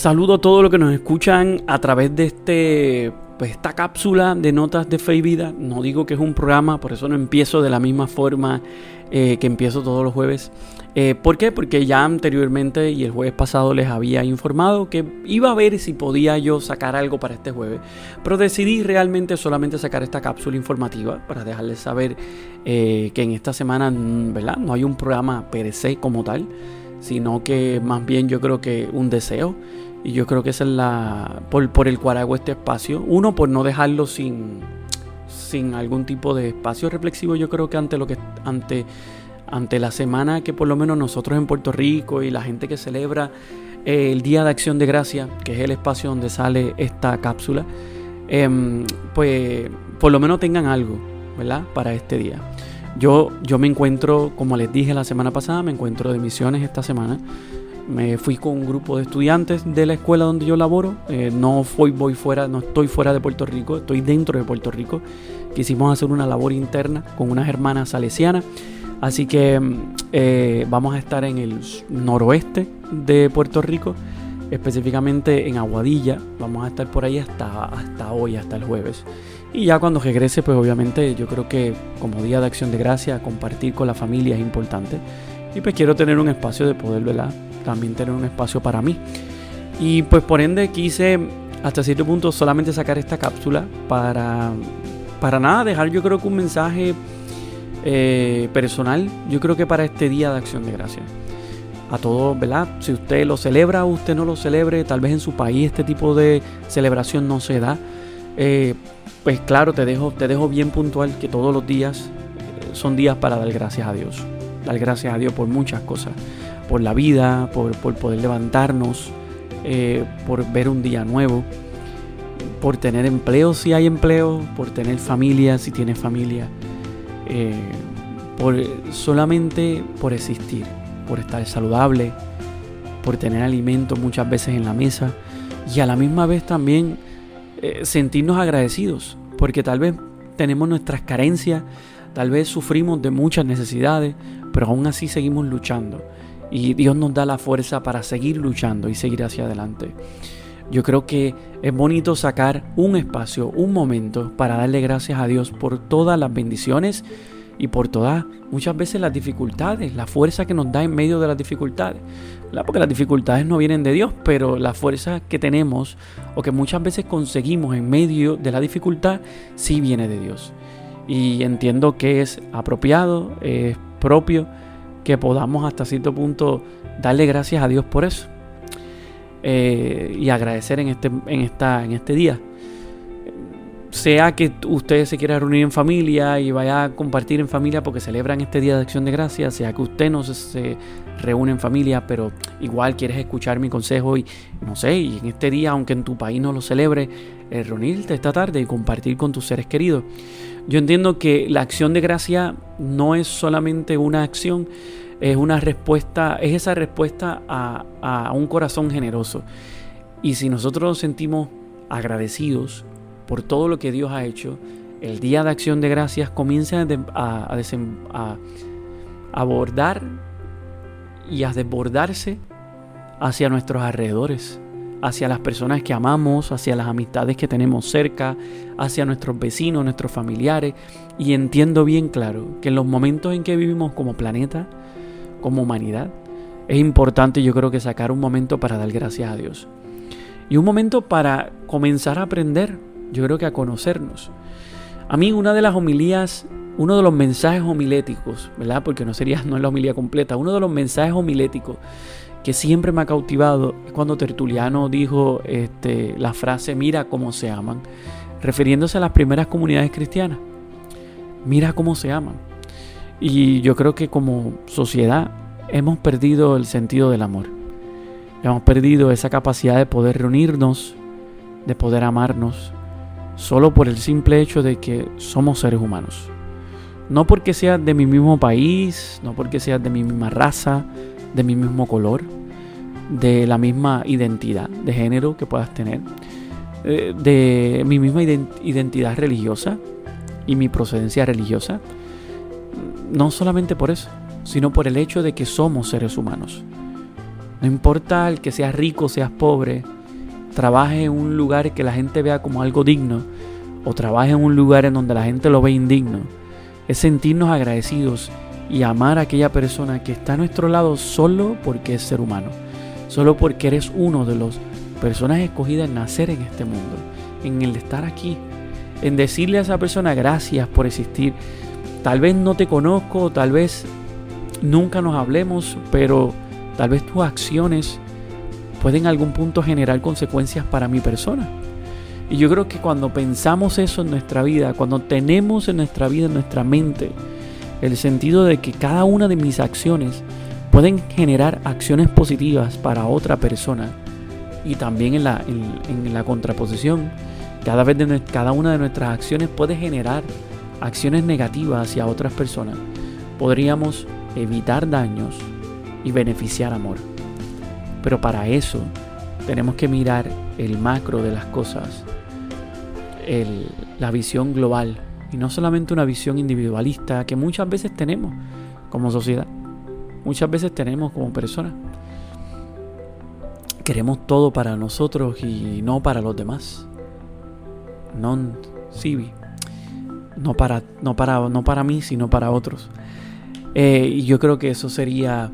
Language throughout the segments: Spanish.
Saludo a todos los que nos escuchan a través de este, pues, esta cápsula de notas de fe y vida. No digo que es un programa, por eso no empiezo de la misma forma eh, que empiezo todos los jueves. Eh, ¿Por qué? Porque ya anteriormente y el jueves pasado les había informado que iba a ver si podía yo sacar algo para este jueves. Pero decidí realmente solamente sacar esta cápsula informativa para dejarles saber eh, que en esta semana ¿verdad? no hay un programa per se como tal sino que más bien yo creo que un deseo. Y yo creo que esa es la. por, por el cual hago este espacio. Uno, por no dejarlo sin, sin algún tipo de espacio reflexivo. Yo creo que ante lo que. ante, ante la semana que por lo menos nosotros en Puerto Rico y la gente que celebra eh, el Día de Acción de Gracia, que es el espacio donde sale esta cápsula, em, pues por lo menos tengan algo, ¿verdad? Para este día. Yo, yo me encuentro, como les dije la semana pasada, me encuentro de misiones esta semana. Me fui con un grupo de estudiantes de la escuela donde yo laboro. Eh, no fui, voy fuera, no estoy fuera de Puerto Rico, estoy dentro de Puerto Rico. Quisimos hacer una labor interna con unas hermanas salesianas. Así que mm, eh, vamos a estar en el noroeste de Puerto Rico, específicamente en Aguadilla. Vamos a estar por ahí hasta, hasta hoy, hasta el jueves. Y ya cuando regrese, pues obviamente yo creo que como Día de Acción de Gracia, compartir con la familia es importante. Y pues quiero tener un espacio de poder, ¿verdad? También tener un espacio para mí. Y pues por ende quise hasta cierto punto solamente sacar esta cápsula para, para nada, dejar yo creo que un mensaje eh, personal, yo creo que para este Día de Acción de Gracia. A todos, ¿verdad? Si usted lo celebra o usted no lo celebre, tal vez en su país este tipo de celebración no se da. Eh, pues claro, te dejo, te dejo bien puntual que todos los días eh, son días para dar gracias a Dios. Dar gracias a Dios por muchas cosas. Por la vida, por, poder levantarnos, eh, por ver un día nuevo, por tener empleo si hay empleo, por tener familia si tienes familia, eh, por solamente por existir, por estar saludable, por tener alimento muchas veces en la mesa y a la misma vez también eh, sentirnos agradecidos, porque tal vez tenemos nuestras carencias, tal vez sufrimos de muchas necesidades, pero aún así seguimos luchando. Y Dios nos da la fuerza para seguir luchando y seguir hacia adelante. Yo creo que es bonito sacar un espacio, un momento para darle gracias a Dios por todas las bendiciones y por todas, muchas veces las dificultades, la fuerza que nos da en medio de las dificultades. Porque las dificultades no vienen de Dios, pero la fuerza que tenemos o que muchas veces conseguimos en medio de la dificultad sí viene de Dios. Y entiendo que es apropiado, es propio que podamos hasta cierto punto darle gracias a Dios por eso. Eh, y agradecer en este, en, esta, en este día sea que usted se quiera reunir en familia y vaya a compartir en familia porque celebran este Día de Acción de Gracias, sea que usted no se, reúne en familia, pero igual quieres escuchar mi consejo y no sé, y en este día, aunque en tu país no lo celebre, eh, reunirte esta tarde y compartir con tus seres queridos. Yo entiendo que la acción de gracia no es solamente una acción, es una respuesta, es esa respuesta a, a un corazón generoso. Y si nosotros nos sentimos agradecidos, por todo lo que Dios ha hecho, el día de acción de gracias comienza a, abordar y a desbordarse hacia nuestros alrededores, hacia las personas que amamos, hacia las amistades que tenemos cerca, hacia nuestros vecinos, nuestros familiares. Y entiendo bien claro que en los momentos en que vivimos como planeta, como humanidad, es importante yo creo que sacar un momento para dar gracias a Dios. Y un momento para comenzar a aprender yo creo que a conocernos. A mí una de las homilías, uno de los mensajes homiléticos, ¿verdad? Porque no sería, no es la homilía completa, uno de los mensajes homiléticos que siempre me ha cautivado es cuando Tertuliano dijo este, la frase mira cómo se aman, refiriéndose a las primeras comunidades cristianas. Mira cómo se aman. Y yo creo que como sociedad hemos perdido el sentido del amor. Hemos perdido esa capacidad de poder reunirnos, de poder amarnos, solo por el simple hecho de que somos seres humanos. No porque seas de mi mismo país, no porque seas de mi misma raza, de mi mismo color, de la misma identidad de género que puedas tener, eh, de mi misma identidad religiosa y mi procedencia religiosa. No solamente por eso, sino por el hecho de que somos seres humanos. No importa el que seas rico, seas pobre, trabaje en un lugar que la gente vea como algo digno o trabaje en un lugar en donde la gente lo ve indigno. Es sentirnos agradecidos y amar a aquella persona que está a nuestro lado solo porque es ser humano, solo porque eres uno de los personas escogidas en nacer en este mundo, en el estar aquí, en decirle a esa persona gracias por existir. Tal vez no te conozco, tal vez nunca nos hablemos, pero tal vez tus acciones pueden en algún punto generar consecuencias para mi persona. Y yo creo que cuando pensamos eso en nuestra vida, cuando tenemos en nuestra vida, en nuestra mente, el sentido de que cada una de mis acciones pueden generar acciones positivas para otra persona y también en la, en, la contraposición, cada, vez de, cada una de nuestras acciones puede generar acciones negativas hacia otras personas. Podríamos evitar daños y beneficiar amor. Pero para eso tenemos que mirar el macro de las cosas, la visión global y no solamente una visión individualista que muchas veces tenemos como sociedad, muchas veces tenemos como personas. Queremos todo para nosotros y no para los demás. Non civi. No para, no para, no para mí, sino para otros. Eh, y yo creo que eso sería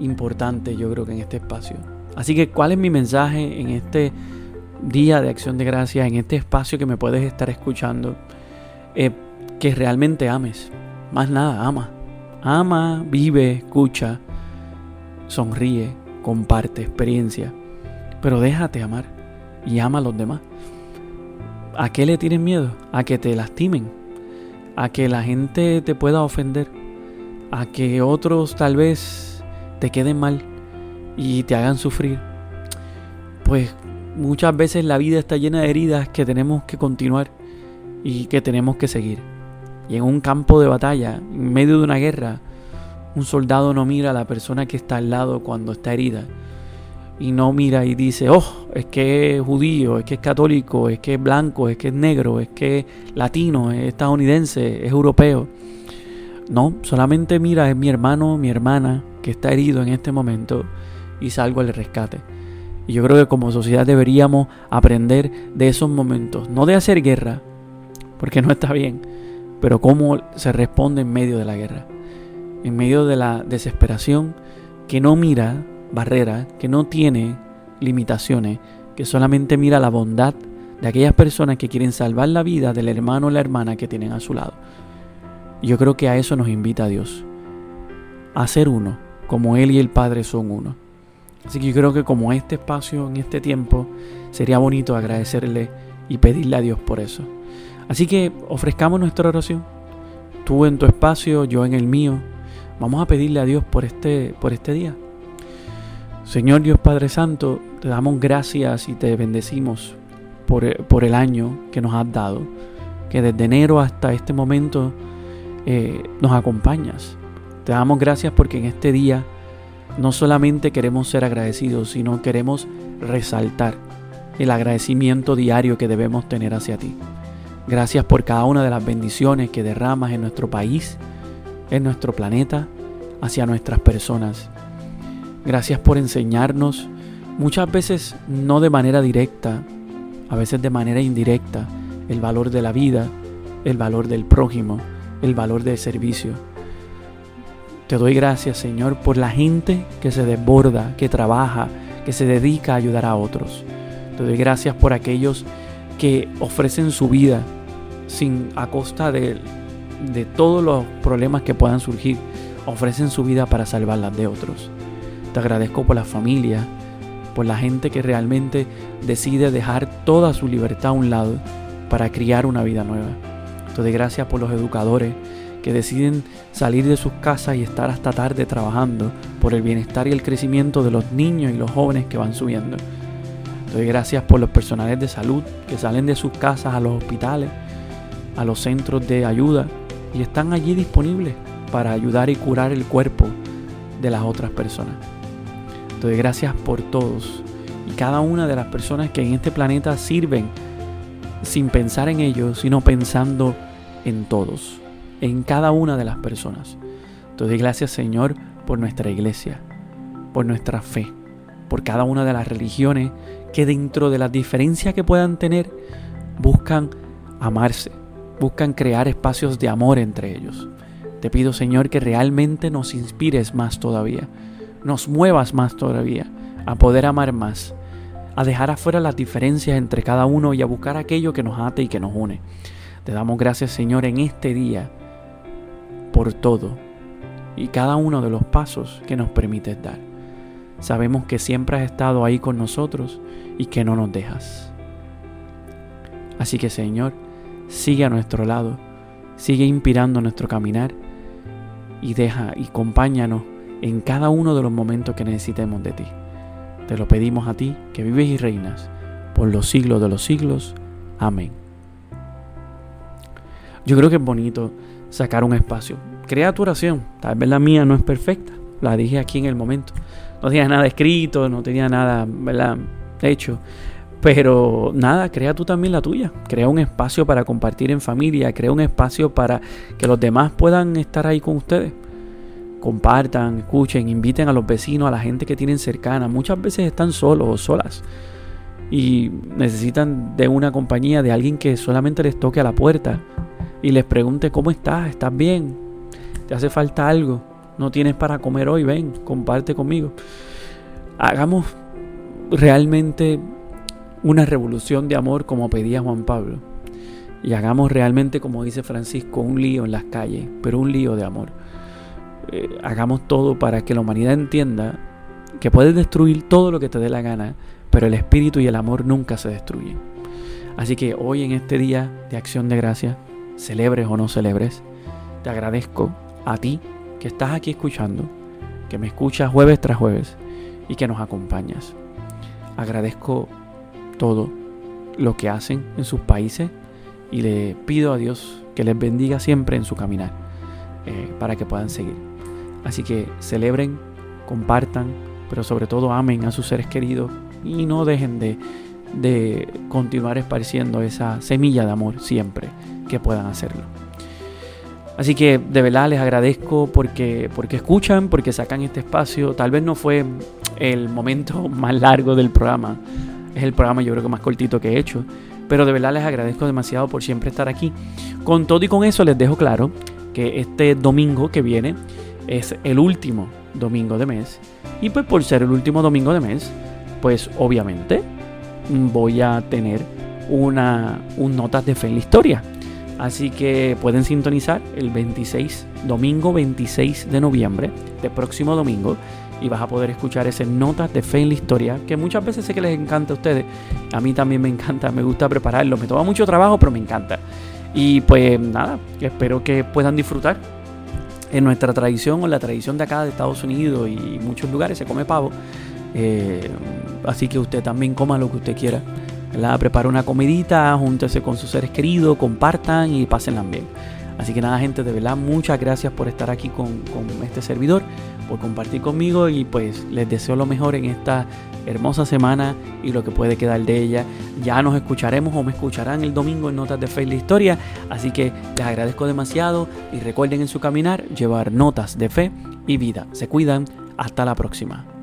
importante, yo creo que en este espacio. Así que, ¿cuál es mi mensaje en este día de acción de gracias, en este espacio que me puedes estar escuchando? Eh, que realmente ames. Más nada, ama. Ama, vive, escucha, sonríe, comparte experiencia. Pero déjate amar y ama a los demás. ¿A qué le tienes miedo? A que te lastimen. A que la gente te pueda ofender. A que otros tal vez te queden mal y te hagan sufrir. Pues muchas veces la vida está llena de heridas que tenemos que continuar y que tenemos que seguir. Y en un campo de batalla, en medio de una guerra, un soldado no mira a la persona que está al lado cuando está herida. Y no mira y dice, oh, es que es judío, es que es católico, es que es blanco, es que es negro, es que es latino, es estadounidense, es europeo. No, solamente mira, es mi hermano, mi hermana que está herido en este momento y salgo al rescate. Y yo creo que como sociedad deberíamos aprender de esos momentos, no de hacer guerra, porque no está bien, pero cómo se responde en medio de la guerra, en medio de la desesperación que no mira barreras, que no tiene limitaciones, que solamente mira la bondad de aquellas personas que quieren salvar la vida del hermano o la hermana que tienen a su lado. Yo creo que a eso nos invita Dios, a ser uno, como Él y el Padre son uno. Así que yo creo que como este espacio, en este tiempo, sería bonito agradecerle y pedirle a Dios por eso. Así que ofrezcamos nuestra oración. Tú en tu espacio, yo en el mío. Vamos a pedirle a Dios por este, por este día. Señor Dios Padre Santo, te damos gracias y te bendecimos por, por el año que nos has dado, que desde enero hasta este momento eh, nos acompañas. Te damos gracias porque en este día no solamente queremos ser agradecidos, sino queremos resaltar el agradecimiento diario que debemos tener hacia ti. Gracias por cada una de las bendiciones que derramas en nuestro país, en nuestro planeta, hacia nuestras personas. Gracias por enseñarnos, muchas veces no de manera directa, a veces de manera indirecta, el valor de la vida, el valor del prójimo, el valor del servicio. Te doy gracias, Señor, por la gente que se desborda, que trabaja, que se dedica a ayudar a otros. Te doy gracias por aquellos que ofrecen su vida sin a costa de, de todos los problemas que puedan surgir, ofrecen su vida para salvarlas de otros. Te agradezco por la familia, por la gente que realmente decide dejar toda su libertad a un lado para criar una vida nueva. Te doy gracias por los educadores que deciden salir de sus casas y estar hasta tarde trabajando por el bienestar y el crecimiento de los niños y los jóvenes que van subiendo. Doy gracias por los personales de salud que salen de sus casas a los hospitales a los centros de ayuda y están allí disponibles para ayudar y curar el cuerpo de las otras personas. Doy gracias por todos y cada una de las personas que en este planeta sirven sin pensar en ellos, sino pensando en todos, en cada una de las personas. Te doy gracias Señor por nuestra iglesia, por nuestra fe, por cada una de las religiones que dentro de las diferencias que puedan tener buscan amarse, buscan crear espacios de amor entre ellos. Te pido Señor que realmente nos inspires más todavía, nos muevas más todavía a poder amar más, a dejar afuera las diferencias entre cada uno y a buscar aquello que nos ate y que nos une. Te damos gracias Señor en este día por todo y cada uno de los pasos que nos permites dar. Sabemos que siempre has estado ahí con nosotros y que no nos dejas. Así que Señor, sigue a nuestro lado, sigue inspirando nuestro caminar y deja y acompáñanos en cada uno de los momentos que necesitemos de ti. Te lo pedimos a ti, que vives y reinas por los siglos de los siglos. Amén. Yo creo que es bonito sacar un espacio. Crea tu oración. Tal vez la mía no es perfecta. La dije aquí en el momento. No tenía nada escrito, no tenía nada. Hecho. Pero nada, crea tú también la tuya. Crea un espacio para compartir en familia. Crea un espacio para que los demás puedan estar ahí con ustedes. Compartan, escuchen, inviten a los vecinos, a la gente que tienen cercana. Muchas veces están solos o solas. Y necesitan de una compañía, de alguien que solamente les toque a la puerta y les pregunte cómo estás, estás bien, te hace falta algo, no tienes para comer hoy, ven, comparte conmigo. Hagamos realmente una revolución de amor como pedía Juan Pablo. Y hagamos realmente, como dice Francisco, un lío en las calles, pero un lío de amor. Eh, hagamos todo para que la humanidad entienda que puedes destruir todo lo que te dé la gana, pero el espíritu y el amor nunca se destruyen. Así que hoy en este día de acción de gracia, celebres o no celebres, te agradezco a ti que estás aquí escuchando, que me escuchas jueves tras jueves y que nos acompañas. Agradezco todo lo que hacen en sus países y le pido a Dios que les bendiga siempre en su caminar eh, para que puedan seguir. Así que celebren, compartan, pero sobre todo amen a sus seres queridos y no dejen de, de continuar esparciendo esa semilla de amor siempre que puedan hacerlo. Así que de verdad les agradezco porque, porque escuchan, porque sacan este espacio. Tal vez no fue el momento más largo del programa, es el programa yo creo que más cortito que he hecho. Pero de verdad les agradezco demasiado por siempre estar aquí. Con todo y con eso les dejo claro que este domingo que viene es el último domingo de mes. Y pues por ser el último domingo de mes, pues obviamente voy a tener una, un notas de fe en la historia. Así que pueden sintonizar el 26, domingo 26 de noviembre, de próximo domingo, y vas a poder escuchar ese Notas de Fe en la Historia, que muchas veces sé que les encanta a ustedes. A mí también me encanta, me gusta prepararlo. Me toma mucho trabajo, pero me encanta. Y pues nada, espero que puedan disfrutar. En nuestra tradición o la tradición de acá de Estados Unidos y muchos lugares se come pavo. Eh, así que usted también coma lo que usted quiera. Prepara una comidita, júntese con sus seres queridos, compartan y pásenla bien. Así que nada, gente, de verdad, muchas gracias por estar aquí con, este servidor, por compartir conmigo y pues les deseo lo mejor en esta hermosa semana y lo que puede quedar de ella. Ya nos escucharemos o me escucharán el domingo en Notas de Fe y la Historia. Así que les agradezco demasiado y recuerden en su caminar llevar notas de fe y vida. Se cuidan. Hasta la próxima.